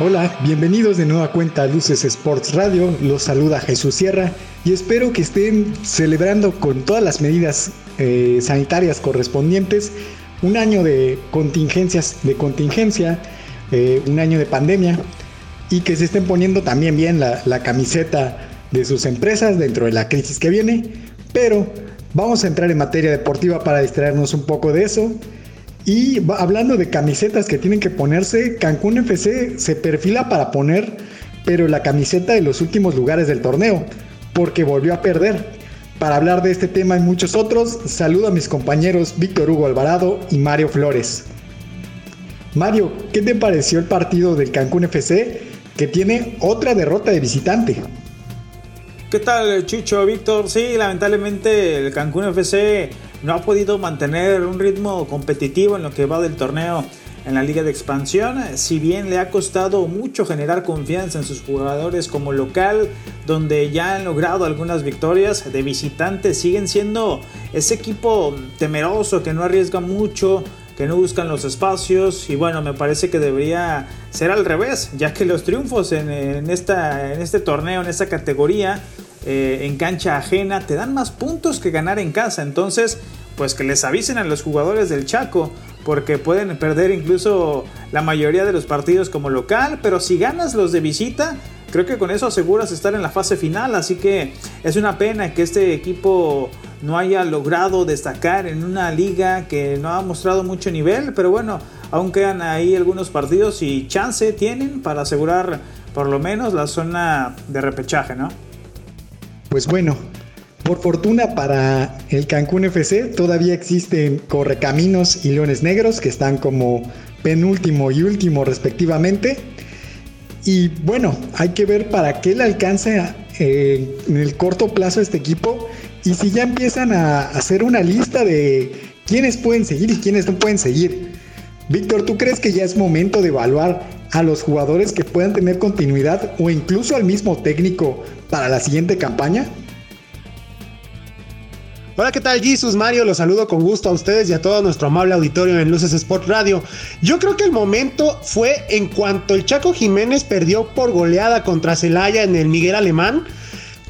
Hola, bienvenidos de nueva cuenta a Luces Sports Radio. Los saluda Jesús Sierra y espero que estén celebrando con todas las medidas eh, sanitarias correspondientes un año de contingencias, de contingencia, eh, un año de pandemia y que se estén poniendo también bien la, la camiseta de sus empresas dentro de la crisis que viene. Pero vamos a entrar en materia deportiva para distraernos un poco de eso. Y hablando de camisetas que tienen que ponerse, Cancún FC se perfila para poner, pero la camiseta de los últimos lugares del torneo, porque volvió a perder. Para hablar de este tema y muchos otros, saludo a mis compañeros Víctor Hugo Alvarado y Mario Flores. Mario, ¿qué te pareció el partido del Cancún FC que tiene otra derrota de visitante? ¿Qué tal, Chucho, Víctor? Sí, lamentablemente el Cancún FC no ha podido mantener un ritmo competitivo en lo que va del torneo en la liga de expansión, si bien le ha costado mucho generar confianza en sus jugadores como local, donde ya han logrado algunas victorias de visitantes, siguen siendo ese equipo temeroso que no arriesga mucho, que no buscan los espacios y bueno, me parece que debería ser al revés, ya que los triunfos en, esta, en este torneo, en esta categoría, eh, en cancha ajena, te dan más puntos que ganar en casa. Entonces, pues que les avisen a los jugadores del Chaco, porque pueden perder incluso la mayoría de los partidos como local, pero si ganas los de visita, creo que con eso aseguras estar en la fase final. Así que es una pena que este equipo no haya logrado destacar en una liga que no ha mostrado mucho nivel, pero bueno, aún quedan ahí algunos partidos y chance tienen para asegurar por lo menos la zona de repechaje, ¿no? Pues bueno, por fortuna para el Cancún FC todavía existen Correcaminos y Leones Negros que están como penúltimo y último respectivamente. Y bueno, hay que ver para qué le alcanza eh, en el corto plazo este equipo y si ya empiezan a hacer una lista de quiénes pueden seguir y quiénes no pueden seguir. Víctor, ¿tú crees que ya es momento de evaluar a los jugadores que puedan tener continuidad o incluso al mismo técnico para la siguiente campaña? Hola, ¿qué tal Jesus Mario? Los saludo con gusto a ustedes y a todo nuestro amable auditorio en Luces Sport Radio. Yo creo que el momento fue en cuanto el Chaco Jiménez perdió por goleada contra Celaya en el Miguel Alemán.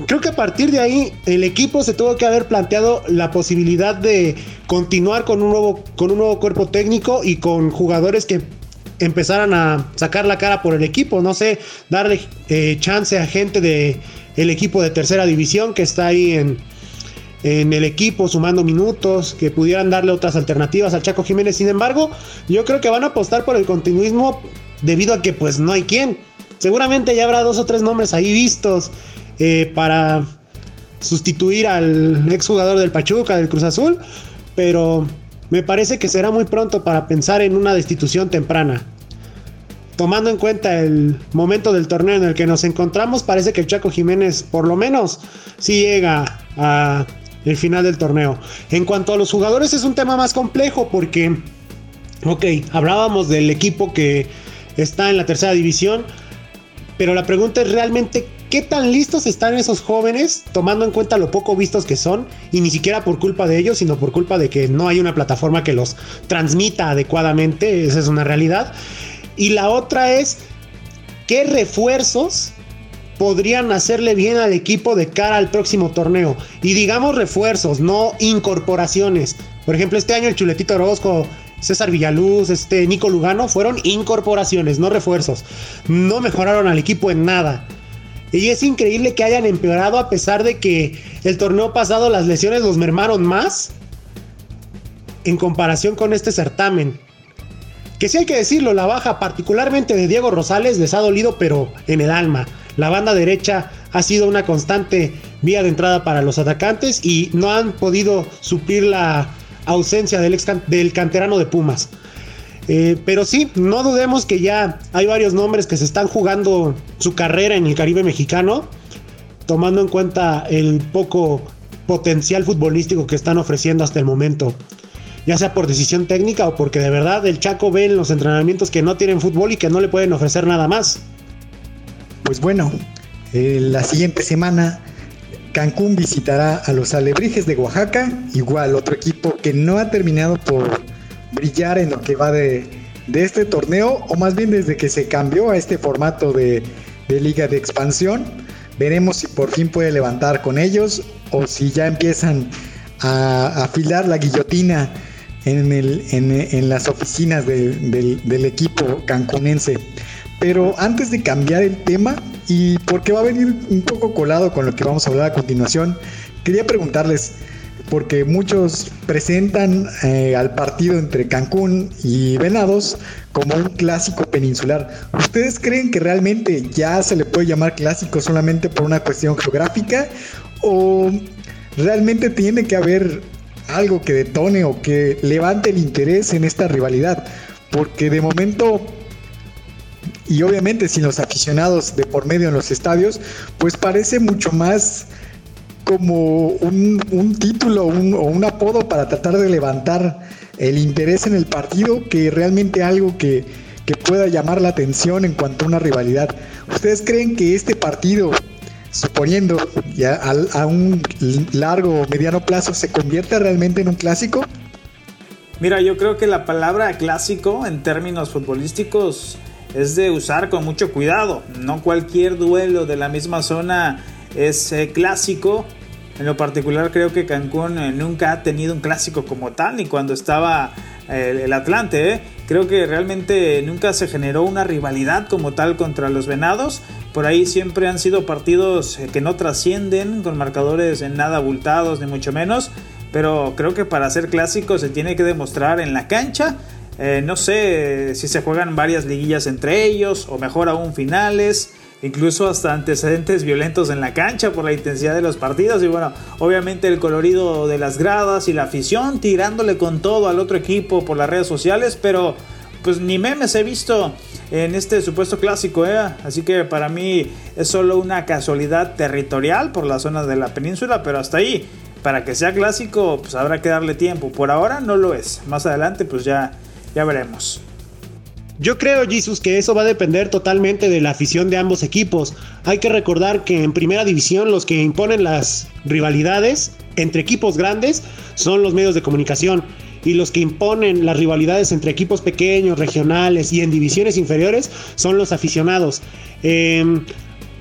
Creo que a partir de ahí el equipo se tuvo que haber planteado la posibilidad de continuar con un nuevo, con un nuevo cuerpo técnico y con jugadores que empezaran a sacar la cara por el equipo. No sé, darle eh, chance a gente de el equipo de tercera división que está ahí en, el equipo sumando minutos, que pudieran darle otras alternativas al Chaco Jiménez. Sin embargo, yo creo que van a apostar por el continuismo debido a que pues no hay quien. Seguramente ya habrá dos o tres nombres ahí vistos eh, para sustituir al exjugador del Pachuca, del Cruz Azul, pero me parece que será muy pronto para pensar en una destitución temprana. Tomando en cuenta el momento del torneo en el que nos encontramos, parece que el Chaco Jiménez por lo menos sí llega a el final del torneo. En cuanto a los jugadores es un tema más complejo porque, ok, hablábamos del equipo que está en la tercera división, pero la pregunta es realmente qué tan listos están esos jóvenes, tomando en cuenta lo poco vistos que son, y ni siquiera por culpa de ellos, sino por culpa de que no hay una plataforma que los transmita adecuadamente, esa es una realidad. Y la otra es qué refuerzos podrían hacerle bien al equipo de cara al próximo torneo. Y digamos refuerzos, no incorporaciones. Por ejemplo, este año el Chuletito Orozco, César Villaluz, este Nico Lugano fueron incorporaciones, no refuerzos. No mejoraron al equipo en nada. Y es increíble que hayan empeorado a pesar de que el torneo pasado las lesiones los mermaron más en comparación con este certamen. Que sí hay que decirlo, la baja particularmente de Diego Rosales les ha dolido pero en el alma. La banda derecha ha sido una constante vía de entrada para los atacantes y no han podido suplir la ausencia del, del canterano de Pumas. Eh, pero sí, no dudemos que ya hay varios nombres que se están jugando su carrera en el Caribe mexicano, tomando en cuenta el poco potencial futbolístico que están ofreciendo hasta el momento. Ya sea por decisión técnica o porque de verdad el Chaco ve en los entrenamientos que no tienen fútbol y que no le pueden ofrecer nada más. Pues bueno, eh, la siguiente semana Cancún visitará a los Alebrijes de Oaxaca, igual otro equipo que no ha terminado por brillar en lo que va de de este torneo, o más bien desde que se cambió a este formato de, liga de expansión. Veremos si por fin puede levantar con ellos o si ya empiezan a afilar la guillotina en, las oficinas del, del equipo cancunense. Pero antes de cambiar el tema, y porque va a venir un poco colado con lo que vamos a hablar a continuación, quería preguntarles, porque muchos presentan eh, al partido entre Cancún y Venados como un clásico peninsular. ¿Ustedes creen que realmente ya se le puede llamar clásico solamente por una cuestión geográfica? ¿O realmente tiene que haber algo que detone o que levante el interés en esta rivalidad? Porque de momento y obviamente sin los aficionados de por medio en los estadios, pues parece mucho más como un, título o un apodo para tratar de levantar el interés en el partido que realmente algo que, pueda llamar la atención en cuanto a una rivalidad. ¿Ustedes creen que este partido, suponiendo ya a, a un largo o mediano plazo, se convierta realmente en un clásico? Mira, yo creo que la palabra clásico en términos futbolísticos es de usar con mucho cuidado. No cualquier duelo de la misma zona es eh, clásico. En lo particular creo que Cancún eh, nunca ha tenido un clásico como tal, ni cuando estaba eh, el Atlante. Creo que realmente nunca se generó una rivalidad como tal contra los Venados. Por ahí siempre han sido partidos que no trascienden con marcadores en nada abultados, ni mucho menos. Pero creo que para ser clásico se tiene que demostrar en la cancha eh, no sé si se juegan varias liguillas entre ellos o mejor aún finales. Incluso hasta antecedentes violentos en la cancha por la intensidad de los partidos. Y bueno, obviamente el colorido de las gradas y la afición tirándole con todo al otro equipo por las redes sociales. Pero pues ni memes he visto en este supuesto clásico, ¿eh? Así que para mí es solo una casualidad territorial por la zona de la península, pero hasta ahí, para que sea clásico, pues habrá que darle tiempo. Por ahora no lo es. Más adelante, pues ya ya veremos. Yo creo, Jesus, que eso va a depender totalmente de la afición de ambos equipos. Hay que recordar que en primera división los que imponen las rivalidades entre equipos grandes son los medios de comunicación y los que imponen las rivalidades entre equipos pequeños, regionales y en divisiones inferiores son los aficionados. Em,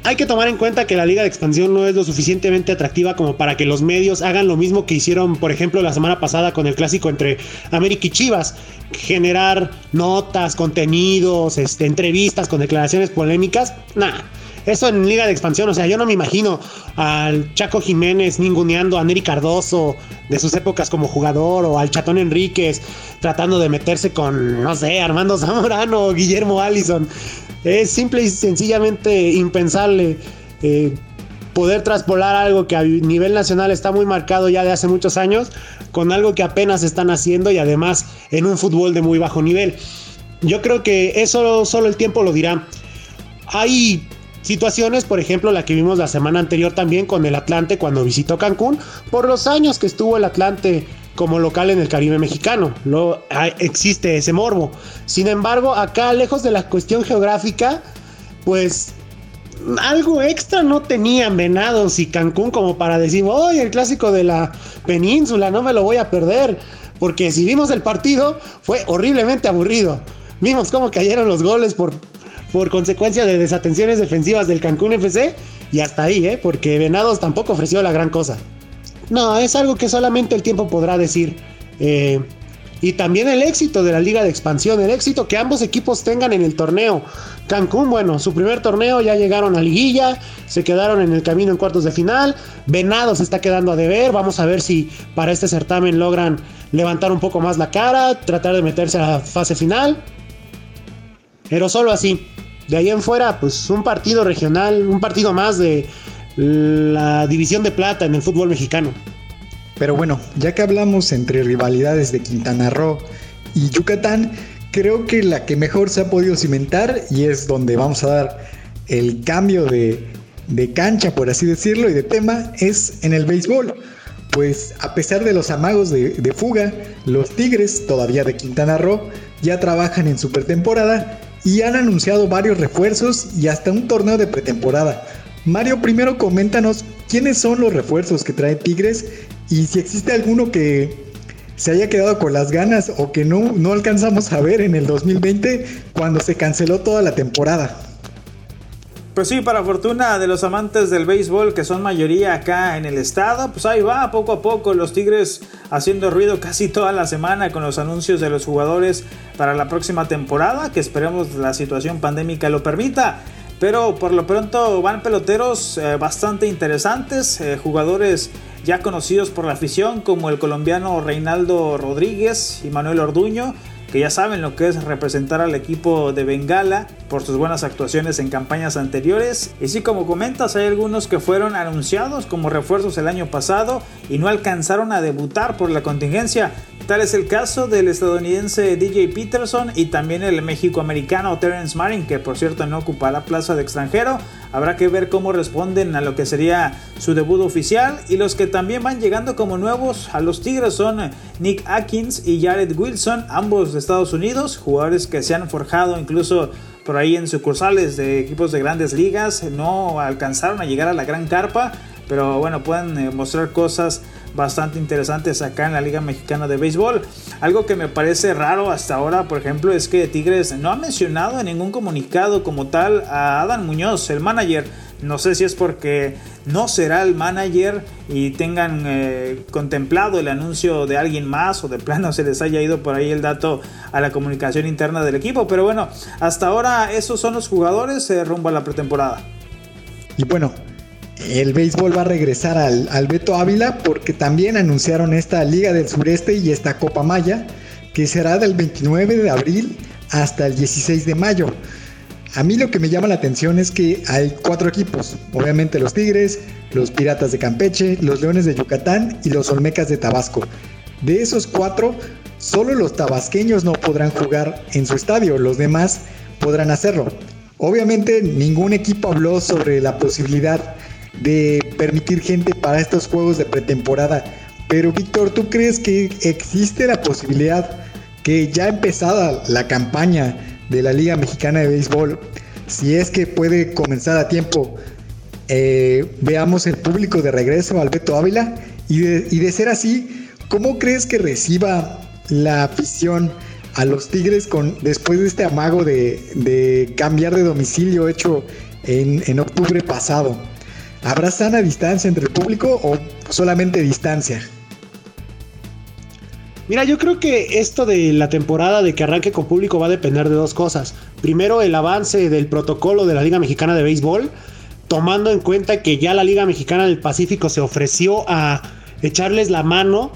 hay que tomar en cuenta que la liga de expansión no es lo suficientemente atractiva como para que los medios hagan lo mismo que hicieron, por ejemplo, la semana pasada con el clásico entre América y Chivas, generar notas, contenidos, este, entrevistas con declaraciones polémicas. Nah, eso en Liga de Expansión, o sea, yo no me imagino al Chaco Jiménez ninguneando a Neri Cardoso de sus épocas como jugador o al Chatón Enríquez tratando de meterse con, no sé, Armando Zamorano o Guillermo Allison. Es simple y sencillamente impensable eh, poder traspolar algo que a nivel nacional está muy marcado ya de hace muchos años con algo que apenas están haciendo y además en un fútbol de muy bajo nivel. Yo creo que eso solo el tiempo lo dirá. Hay situaciones, por ejemplo, la que vimos la semana anterior también con el Atlante cuando visitó Cancún, por los años que estuvo el Atlante como local en el Caribe mexicano. No existe ese morbo. Sin embargo, acá, lejos de la cuestión geográfica, pues algo extra no tenían Venados y Cancún como para decir, oye, el clásico de la península, no me lo voy a perder. Porque si vimos el partido, fue horriblemente aburrido. Vimos cómo cayeron los goles por, por consecuencia de desatenciones defensivas del Cancún FC. Y hasta ahí, ¿eh? porque Venados tampoco ofreció la gran cosa. No, es algo que solamente el tiempo podrá decir. Eh, y también el éxito de la liga de expansión, el éxito que ambos equipos tengan en el torneo. Cancún, bueno, su primer torneo ya llegaron a liguilla, se quedaron en el camino en cuartos de final. Venado se está quedando a deber, vamos a ver si para este certamen logran levantar un poco más la cara, tratar de meterse a la fase final. Pero solo así. De ahí en fuera, pues un partido regional, un partido más de, la división de plata en el fútbol mexicano. Pero bueno, ya que hablamos entre rivalidades de Quintana Roo y Yucatán, creo que la que mejor se ha podido cimentar y es donde vamos a dar el cambio de, cancha, por así decirlo, y de tema, es en el béisbol. Pues a pesar de los amagos de, fuga, los Tigres, todavía de Quintana Roo, ya trabajan en su pretemporada y han anunciado varios refuerzos y hasta un torneo de pretemporada Mario, primero coméntanos quiénes son los refuerzos que trae Tigres y si existe alguno que, se haya quedado con las ganas o que no, no alcanzamos a ver en el 2020 cuando se canceló toda la temporada. Pues sí, para fortuna de los amantes del béisbol, que son mayoría acá en el estado, pues ahí va, poco a poco, los Tigres haciendo ruido casi toda la semana con los anuncios de los jugadores para la próxima temporada, que esperemos la situación pandémica lo permita. Pero por lo pronto van peloteros eh, bastante interesantes, eh, jugadores ya conocidos por la afición como el colombiano Reinaldo Rodríguez y Manuel Orduño que ya saben lo que es representar al equipo de Bengala por sus buenas actuaciones en campañas anteriores. Y sí, como comentas, hay algunos que fueron anunciados como refuerzos el año pasado y no alcanzaron a debutar por la contingencia. Tal es el caso del estadounidense DJ Peterson y también el mexicoamericano Terence Marin, que por cierto no ocupa la plaza de extranjero. Habrá que ver cómo responden a lo que sería su debut oficial. Y los que también van llegando como nuevos a los Tigres son Nick Atkins y Jared Wilson, ambos de Estados Unidos, jugadores que se han forjado incluso por ahí en sucursales de equipos de grandes ligas. No alcanzaron a llegar a la gran carpa, pero bueno, pueden eh, mostrar cosas bastante interesantes acá en la Liga Mexicana de Béisbol. Algo que me parece raro hasta ahora, por ejemplo, es que Tigres no ha mencionado en ningún comunicado como tal a Adam Muñoz, el manager. No sé si es porque no será el manager y tengan eh, contemplado el anuncio de alguien más o de plano se les haya ido por ahí el dato a la comunicación interna del equipo. Pero bueno, hasta ahora esos son los jugadores eh, rumbo a la pretemporada. Y bueno, el béisbol va a regresar al, Beto Ávila porque también anunciaron esta Liga del Sureste y esta Copa Maya que será del 29 de abril hasta el 16 de mayo. A mí lo que me llama la atención es que hay cuatro equipos, obviamente los Tigres, los Piratas de Campeche, los Leones de Yucatán y los Olmecas de Tabasco. De esos cuatro, solo los tabasqueños no podrán jugar en su estadio, los demás podrán hacerlo. Obviamente ningún equipo habló sobre la posibilidad de permitir gente para estos juegos de pretemporada. Pero Víctor, ¿tú crees que existe la posibilidad que ya empezada la campaña de la Liga Mexicana de Béisbol, si es que puede comenzar a tiempo, eh, veamos el público de regreso al Beto Ávila? Y de, ser así, ¿cómo crees que reciba la afición a los Tigres con, después de este amago de, cambiar de domicilio hecho en, en octubre pasado? ¿Habrá sana distancia entre el público o solamente distancia? Mira, yo creo que esto de la temporada de que arranque con público va a depender de dos cosas. Primero, el avance del protocolo de la Liga Mexicana de Béisbol, tomando en cuenta que ya la Liga Mexicana del Pacífico se ofreció a echarles la mano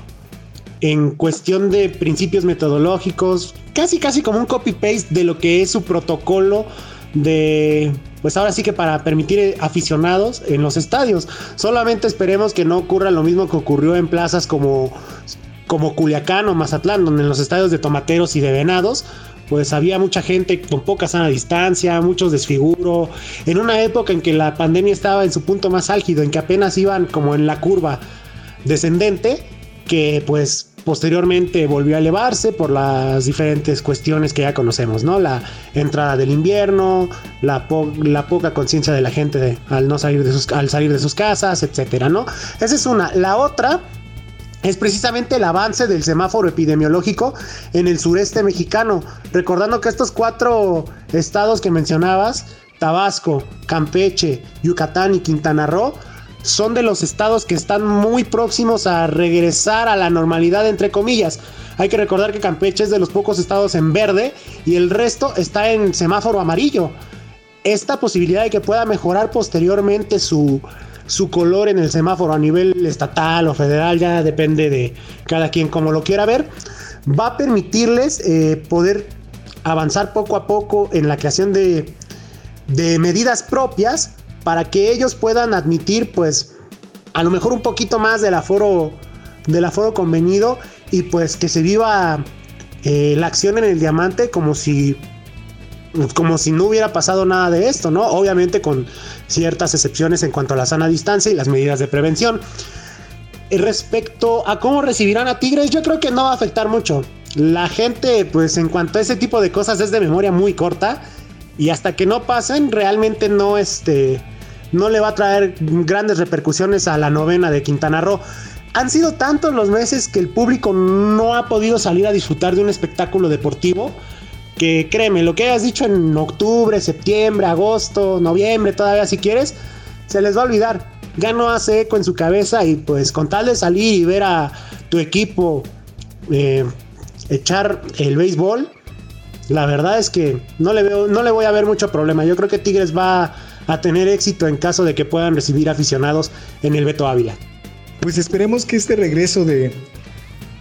en cuestión de principios metodológicos, casi casi como un copy-paste de lo que es su protocolo de pues ahora sí que para permitir aficionados en los estadios. Solamente esperemos que no ocurra lo mismo que ocurrió en plazas como, como Culiacán o Mazatlán, donde en los estadios de tomateros y de venados, pues había mucha gente con poca sana distancia, muchos desfiguro, en una época en que la pandemia estaba en su punto más álgido, en que apenas iban como en la curva descendente, que pues Posteriormente volvió a elevarse por las diferentes cuestiones que ya conocemos, ¿no? La entrada del invierno, la, poca conciencia de la gente al no salir de sus, al salir de sus casas, etcétera, ¿no? Esa es una. La otra es precisamente el avance del semáforo epidemiológico en el sureste mexicano. Recordando que estos cuatro estados que mencionabas, Tabasco, Campeche, Yucatán y Quintana Roo, son de los estados que están muy próximos a regresar a la normalidad, entre comillas. Hay que recordar que Campeche es de los pocos estados en verde y el resto está en semáforo amarillo. Esta posibilidad de que pueda mejorar posteriormente su, su color en el semáforo a nivel estatal o federal, ya depende de cada quien como lo quiera ver, va a permitirles eh, poder avanzar poco a poco en la creación de, de medidas propias para que ellos puedan admitir pues a lo mejor un poquito más del aforo del aforo convenido y pues que se viva eh, la acción en el diamante como si como si no hubiera pasado nada de esto, ¿no? Obviamente con ciertas excepciones en cuanto a la sana distancia y las medidas de prevención. Respecto a cómo recibirán a Tigres, yo creo que no va a afectar mucho. La gente, pues en cuanto a ese tipo de cosas es de memoria muy corta y hasta que no pasen, realmente no, este, no le va a traer grandes repercusiones a la novena de Quintana Roo. han sido tantos los meses que el público no ha podido salir a disfrutar de un espectáculo deportivo que créeme, lo que hayas dicho en octubre, septiembre, agosto, noviembre, todavía si quieres, se les va a olvidar. Ya no hace eco en su cabeza y pues con tal de salir y ver a tu equipo eh, echar el béisbol, la verdad es que no le, veo, no le voy a ver mucho problema. Yo creo que Tigres va a tener éxito en caso de que puedan recibir aficionados en el Beto Ávila. Pues esperemos que este regreso de,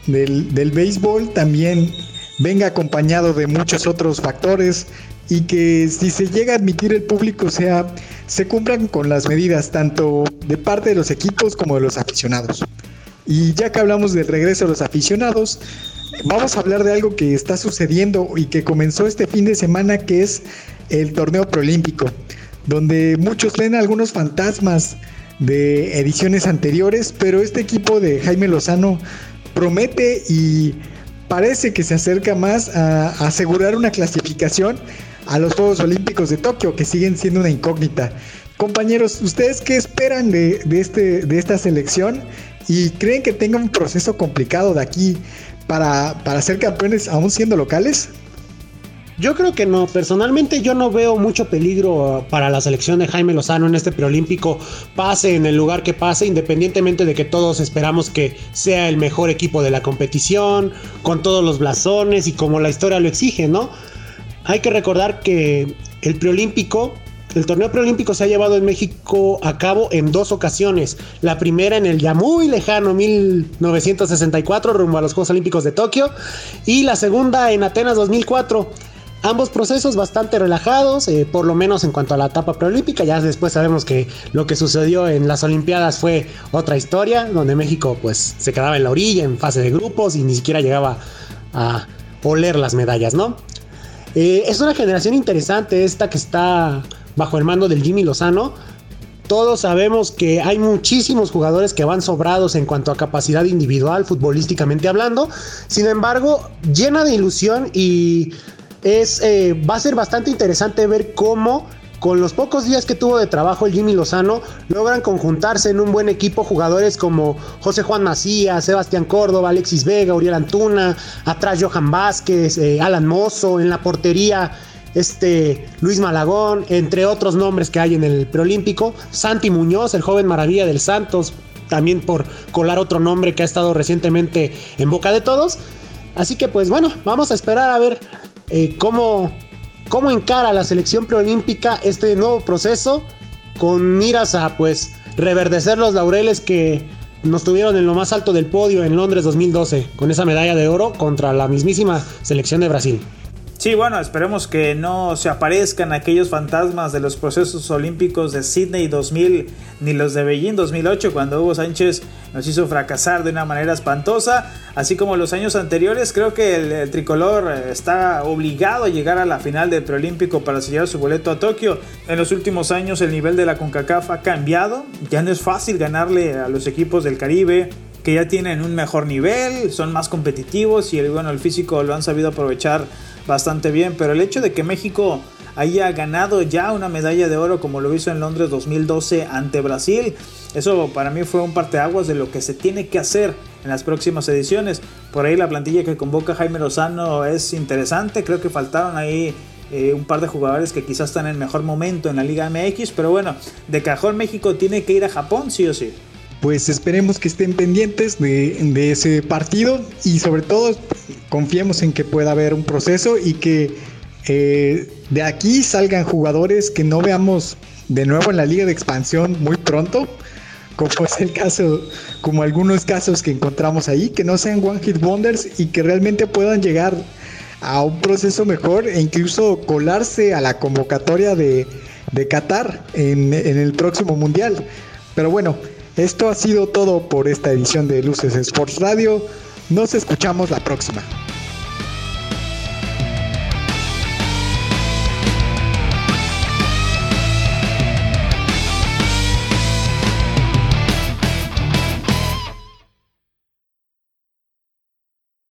del, del béisbol también venga acompañado de muchos otros factores y que si se llega a admitir el público sea se cumplan con las medidas tanto de parte de los equipos como de los aficionados. Y ya que hablamos del regreso de los aficionados, vamos a hablar de algo que está sucediendo y que comenzó este fin de semana que es el torneo preolímpico, donde muchos leen algunos fantasmas de ediciones anteriores, pero este equipo de Jaime Lozano promete y parece que se acerca más a asegurar una clasificación a los Juegos Olímpicos de Tokio, que siguen siendo una incógnita. Compañeros, ¿ustedes qué esperan de, este, de esta selección? ¿Y creen que tenga un proceso complicado de aquí para, para ser campeones aún siendo locales? Yo creo que no. Personalmente yo no veo mucho peligro para la selección de Jaime Lozano en este preolímpico. Pase en el lugar que pase, independientemente de que todos esperamos que sea el mejor equipo de la competición, con todos los blasones y como la historia lo exige, ¿no? Hay que recordar que el preolímpico el torneo preolímpico se ha llevado en México a cabo en dos ocasiones. La primera en el ya muy lejano 1964 rumbo a los Juegos Olímpicos de Tokio y la segunda en Atenas 2004. Ambos procesos bastante relajados, eh, por lo menos en cuanto a la etapa preolímpica. Ya después sabemos que lo que sucedió en las Olimpiadas fue otra historia, donde México pues se quedaba en la orilla en fase de grupos y ni siquiera llegaba a oler las medallas, ¿no? Eh, es una generación interesante esta que está bajo el mando del Jimmy Lozano. Todos sabemos que hay muchísimos jugadores que van sobrados en cuanto a capacidad individual, futbolísticamente hablando. Sin embargo, llena de ilusión y es, eh, va a ser bastante interesante ver cómo con los pocos días que tuvo de trabajo el Jimmy Lozano, logran conjuntarse en un buen equipo jugadores como José Juan Macías, Sebastián Córdoba, Alexis Vega, Uriel Antuna, atrás Johan Vázquez, eh, Alan Mozo, en la portería este Luis Malagón, entre otros nombres que hay en el preolímpico, Santi Muñoz, el joven maravilla del Santos, también por colar otro nombre que ha estado recientemente en boca de todos. Así que pues bueno, vamos a esperar a ver eh, cómo, cómo encara la selección preolímpica este nuevo proceso con miras a pues reverdecer los laureles que nos tuvieron en lo más alto del podio en Londres 2012 con esa medalla de oro contra la mismísima selección de Brasil. Sí, bueno, esperemos que no se aparezcan aquellos fantasmas de los procesos olímpicos de Sydney 2000 ni los de Beijing 2008 cuando Hugo Sánchez nos hizo fracasar de una manera espantosa, así como los años anteriores, creo que el, tricolor eh, está obligado a llegar a la final del preolímpico para sellar su boleto a Tokio. En los últimos años el nivel de la CONCACAF ha cambiado, ya no es fácil ganarle a los equipos del Caribe, que ya tienen un mejor nivel, son más competitivos y el, bueno, el físico lo han sabido aprovechar bastante bien, pero el hecho de que México haya ganado ya una medalla de oro como lo hizo en Londres 2012 ante Brasil, eso para mí fue un parteaguas de lo que se tiene que hacer en las próximas ediciones. Por ahí la plantilla que convoca Jaime Lozano es interesante, creo que faltaron ahí eh, un par de jugadores que quizás están en mejor momento en la Liga MX, pero bueno, de cajón México tiene que ir a Japón sí o sí pues esperemos que estén pendientes de, ese partido y sobre todo confiemos en que pueda haber un proceso y que eh, de aquí salgan jugadores que no veamos de nuevo en la liga de expansión muy pronto, como es el caso, como algunos casos que encontramos ahí, que no sean one hit wonders y que realmente puedan llegar a un proceso mejor e incluso colarse a la convocatoria de, Qatar en, en el próximo mundial. Pero bueno, esto ha sido todo por esta edición de Luces Sports Radio. Nos escuchamos la próxima.